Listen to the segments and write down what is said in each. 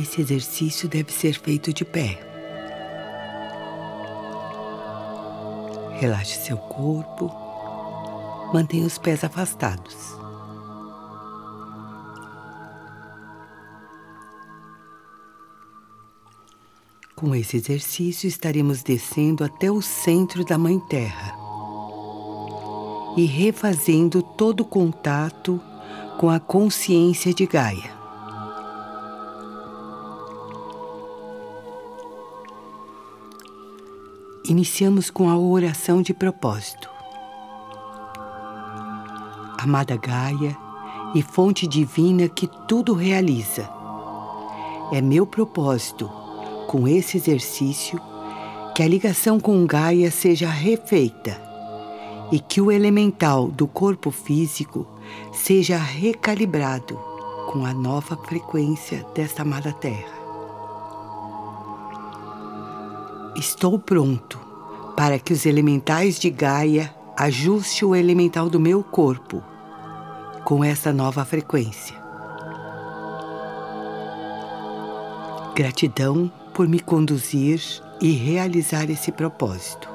Esse exercício deve ser feito de pé. Relaxe seu corpo, mantenha os pés afastados. Com esse exercício, estaremos descendo até o centro da Mãe Terra e refazendo todo o contato com a consciência de Gaia. Iniciamos com a oração de propósito. Amada Gaia e fonte divina que tudo realiza, é meu propósito com esse exercício, que a ligação com Gaia seja refeita e que o elemental do corpo físico seja recalibrado com a nova frequência desta amada Terra. Estou pronto para que os elementais de Gaia ajuste o elemental do meu corpo com essa nova frequência. Gratidão por me conduzir e realizar esse propósito.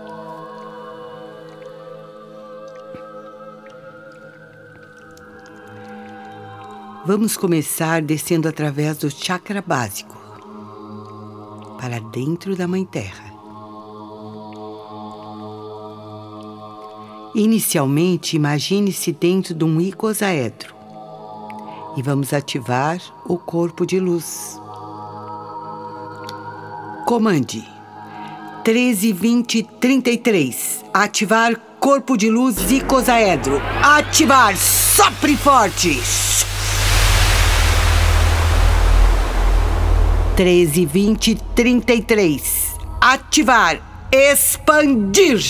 Vamos começar descendo através do chakra básico para dentro da Mãe Terra. Inicialmente, imagine-se dentro de um icosaedro e vamos ativar o corpo de luz. Comande 13, 20, 33. Ativar corpo de luz icosaedro. Ativar. Sopre forte. 13, 20, 33. Ativar. Expandir.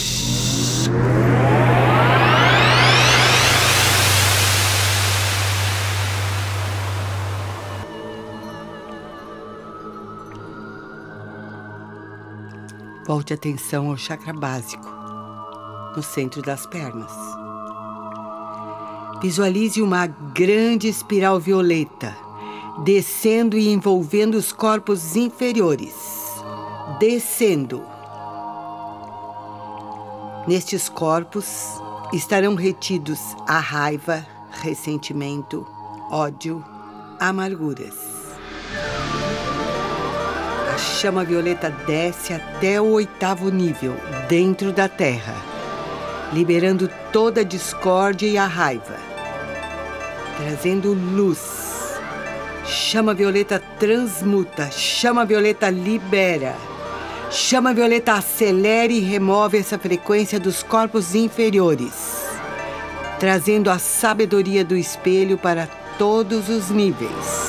Volte atenção ao chakra básico, no centro das pernas. Visualize uma grande espiral violeta descendo e envolvendo os corpos inferiores. Descendo. Nestes corpos estarão retidos a raiva, ressentimento, ódio, amarguras chama violeta desce até o oitavo nível, dentro da Terra, liberando toda a discórdia e a raiva, trazendo luz. Chama violeta transmuta, chama violeta libera. Chama violeta acelera e remove essa frequência dos corpos inferiores, trazendo a sabedoria do espelho para todos os níveis.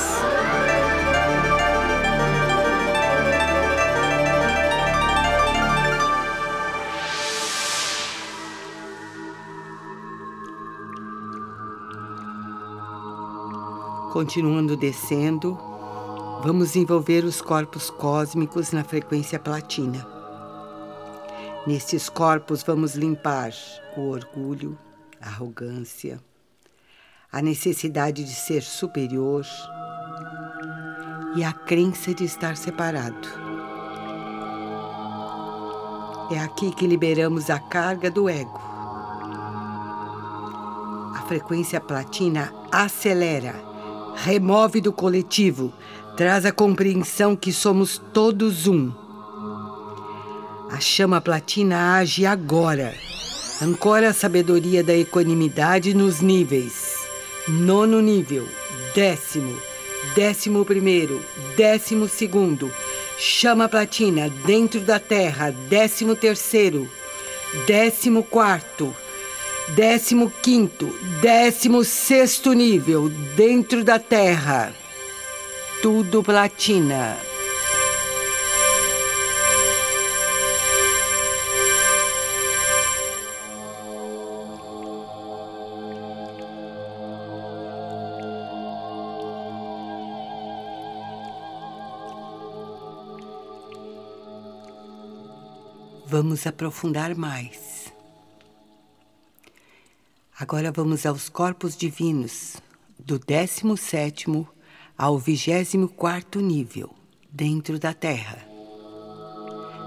Continuando descendo, vamos envolver os corpos cósmicos na frequência platina. Nestes corpos, vamos limpar o orgulho, a arrogância, a necessidade de ser superior e a crença de estar separado. É aqui que liberamos a carga do ego. A frequência platina acelera remove do coletivo, traz a compreensão que somos todos um. A chama platina age agora, ancora a sabedoria da equanimidade nos níveis. Nono nível, décimo, décimo primeiro, décimo segundo. Chama platina dentro da terra, décimo terceiro, décimo quarto Décimo quinto, décimo sexto nível, dentro da Terra. Tudo platina. Vamos aprofundar mais. Agora vamos aos corpos divinos, do 17 ao 24 nível. dentro da Terra.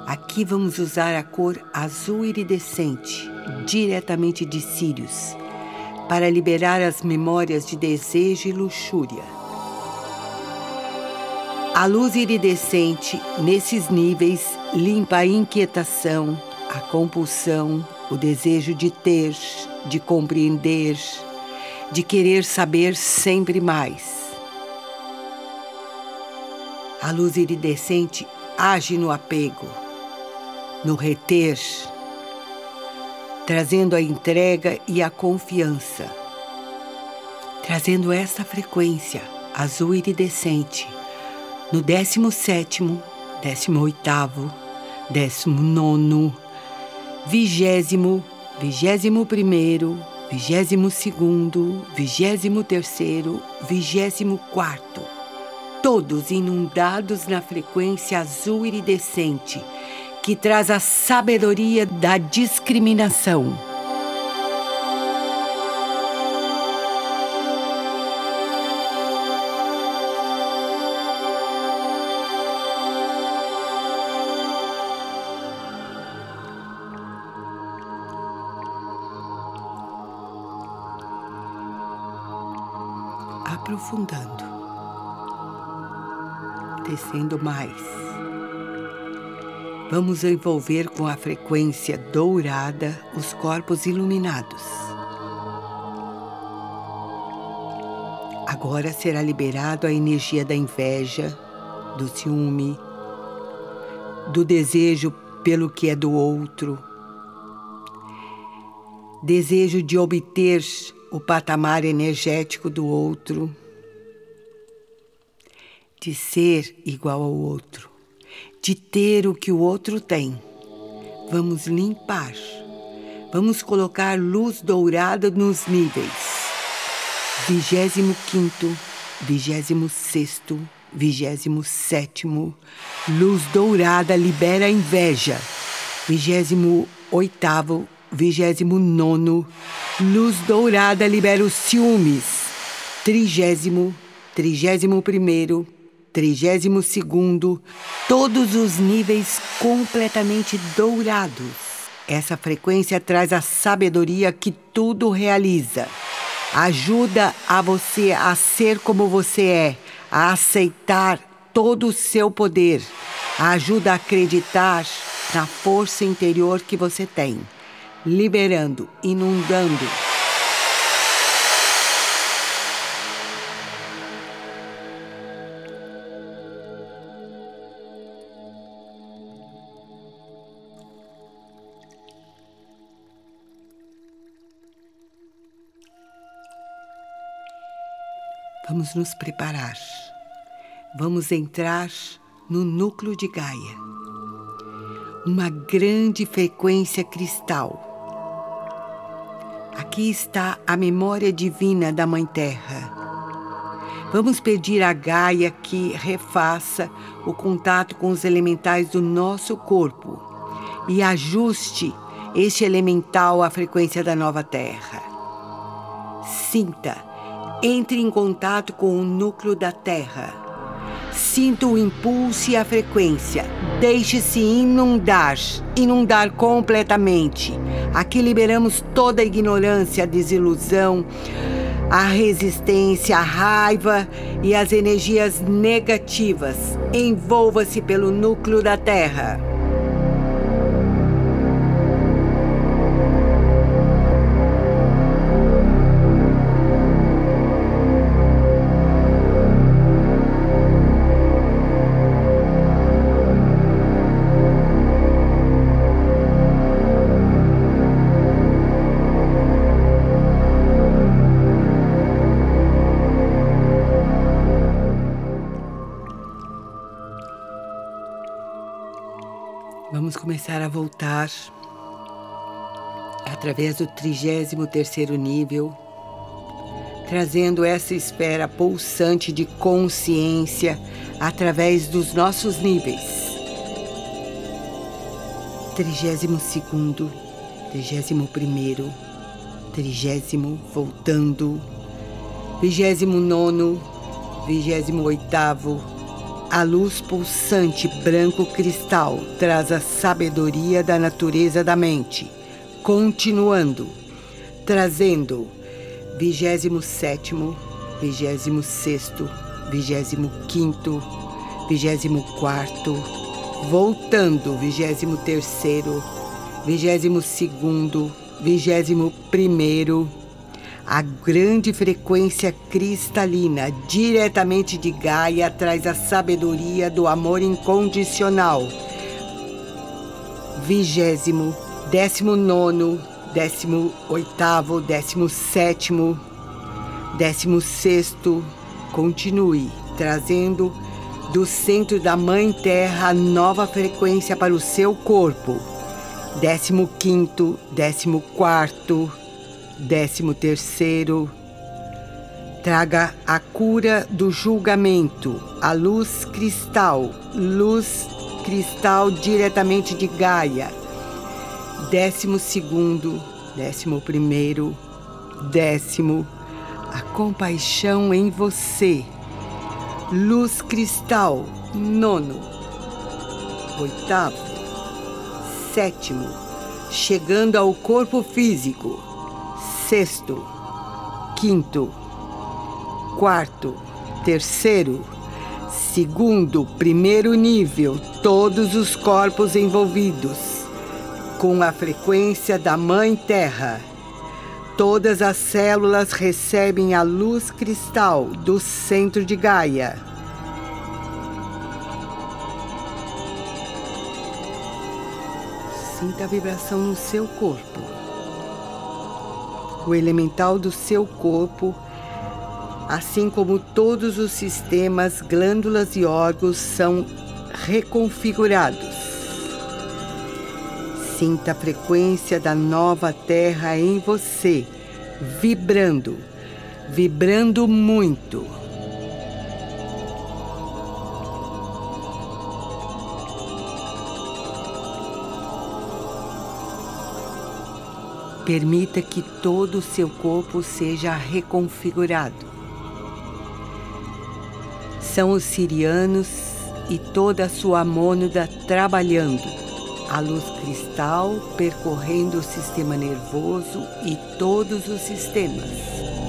Aqui vamos usar a cor azul iridescente, diretamente de Sirius, para liberar as memórias de desejo e luxúria. A luz iridescente, nesses níveis, limpa a inquietação, a compulsão, o desejo de ter, de compreender, de querer saber sempre mais. A luz iridescente age no apego, no reter, trazendo a entrega e a confiança, trazendo essa frequência azul iridescente no 17, 18, 19, vigésimo, vigésimo primeiro, vigésimo segundo, vigésimo terceiro, vigésimo quarto todos inundados na frequência azul iridescente, que traz a sabedoria da discriminação. Aprofundando descendo mais. Vamos envolver com a frequência dourada os corpos iluminados. Agora será liberado a energia da inveja, do ciúme, do desejo pelo que é do outro, desejo de obter o patamar energético do outro de ser igual ao outro, de ter o que o outro tem. Vamos limpar, vamos colocar luz dourada nos níveis. Vigésimo quinto, vigésimo sexto, vigésimo sétimo, luz dourada libera a inveja. Vigésimo oitavo, vigésimo nono, luz dourada libera os ciúmes. Trigésimo, trigésimo primeiro, trigésimo segundo, todos os níveis completamente dourados. Essa frequência traz a sabedoria que tudo realiza. Ajuda a você a ser como você é, a aceitar todo o seu poder. Ajuda a acreditar na força interior que você tem, liberando, inundando Vamos nos preparar. Vamos entrar no núcleo de Gaia. Uma grande frequência cristal. Aqui está a memória divina da Mãe Terra. Vamos pedir a Gaia que refaça o contato com os elementais do nosso corpo e ajuste este elemental à frequência da nova Terra. Sinta entre em contato com o núcleo da Terra. Sinta o impulso e a frequência. Deixe-se inundar, inundar completamente. Aqui liberamos toda a ignorância, a desilusão, a resistência, a raiva e as energias negativas. Envolva-se pelo núcleo da Terra. Começar a voltar através do 33º nível, trazendo essa esfera pulsante de consciência através dos nossos níveis. 32º, 31º, 30 voltando, 29 º 28 A luz pulsante branco cristal traz a sabedoria da natureza da mente, continuando, trazendo vigésimo sétimo, vigésimo sexto, vigésimo quinto, vigésimo quarto, voltando, vigésimo terceiro, vigésimo segundo, vigésimo primeiro, a grande frequência cristalina, diretamente de Gaia, traz a sabedoria do amor incondicional. Vigésimo, décimo nono, décimo oitavo, décimo sétimo, décimo sexto. Continue trazendo do centro da Mãe Terra nova frequência para o seu corpo. Décimo quinto, décimo quarto, Décimo terceiro, traga a cura do julgamento, a luz cristal, luz cristal diretamente de Gaia. Décimo segundo, décimo primeiro, décimo, a compaixão em você. Luz cristal, nono, oitavo, sétimo, chegando ao corpo físico sexto, quinto, quarto, terceiro, segundo, primeiro nível, todos os corpos envolvidos, com a frequência da Mãe Terra. Todas as células recebem a luz cristal do centro de Gaia. Sinta a vibração no seu corpo o elemental do seu corpo, assim como todos os sistemas, glândulas e órgãos são reconfigurados. Sinta a frequência da nova Terra em você, vibrando, vibrando muito. Permita que todo o seu corpo seja reconfigurado. São os sirianos e toda a sua mônada trabalhando, a luz cristal percorrendo o sistema nervoso e todos os sistemas.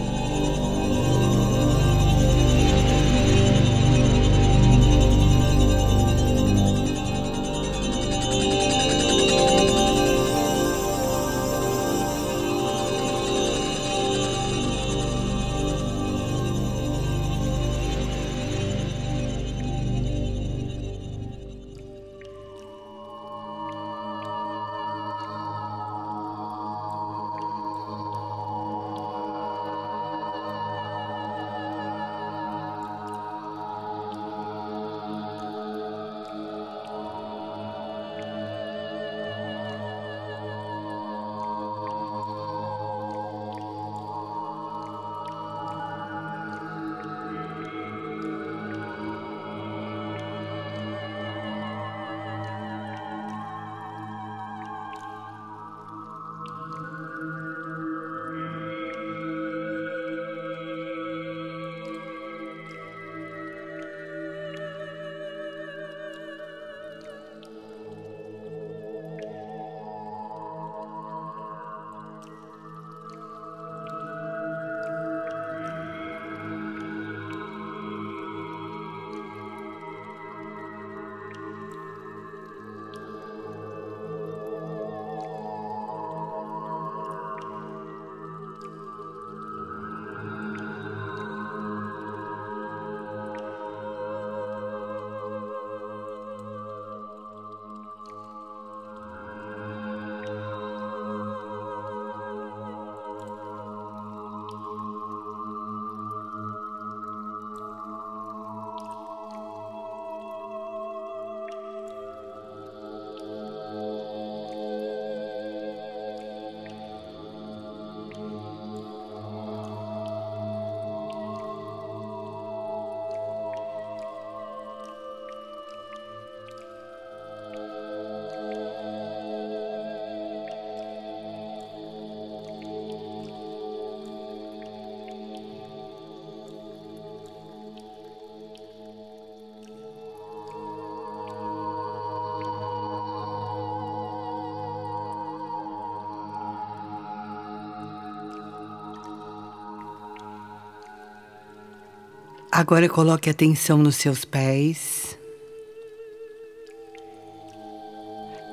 Agora coloque atenção nos seus pés.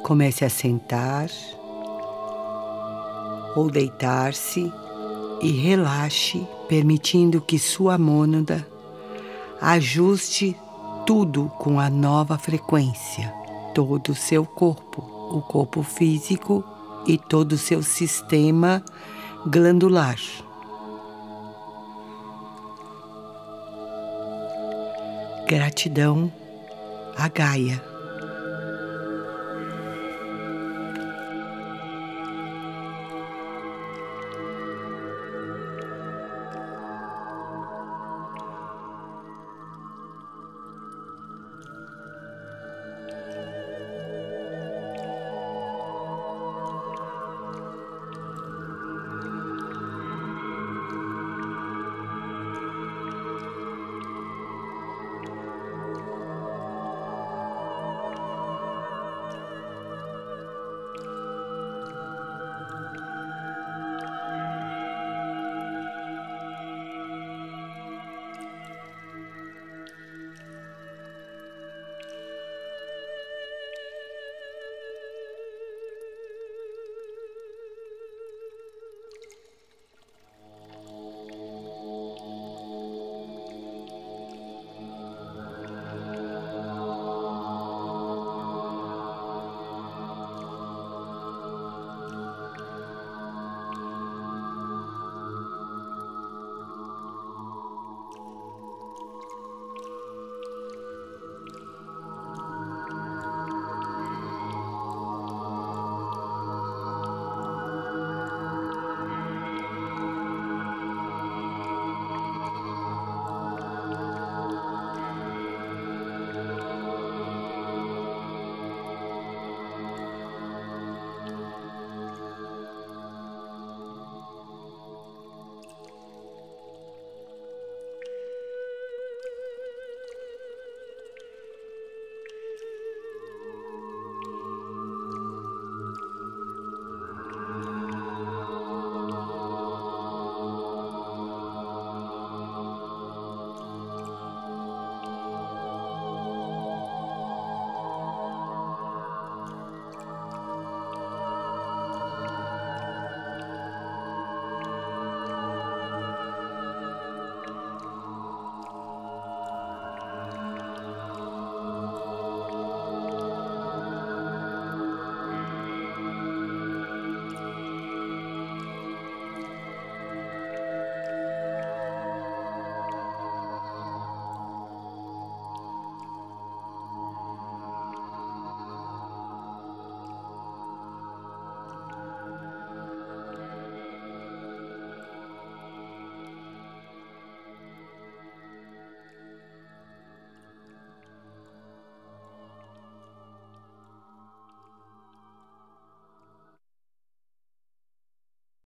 Comece a sentar ou deitar-se e relaxe, permitindo que sua mônada ajuste tudo com a nova frequência, todo o seu corpo, o corpo físico e todo o seu sistema glandular. Gratidão a Gaia.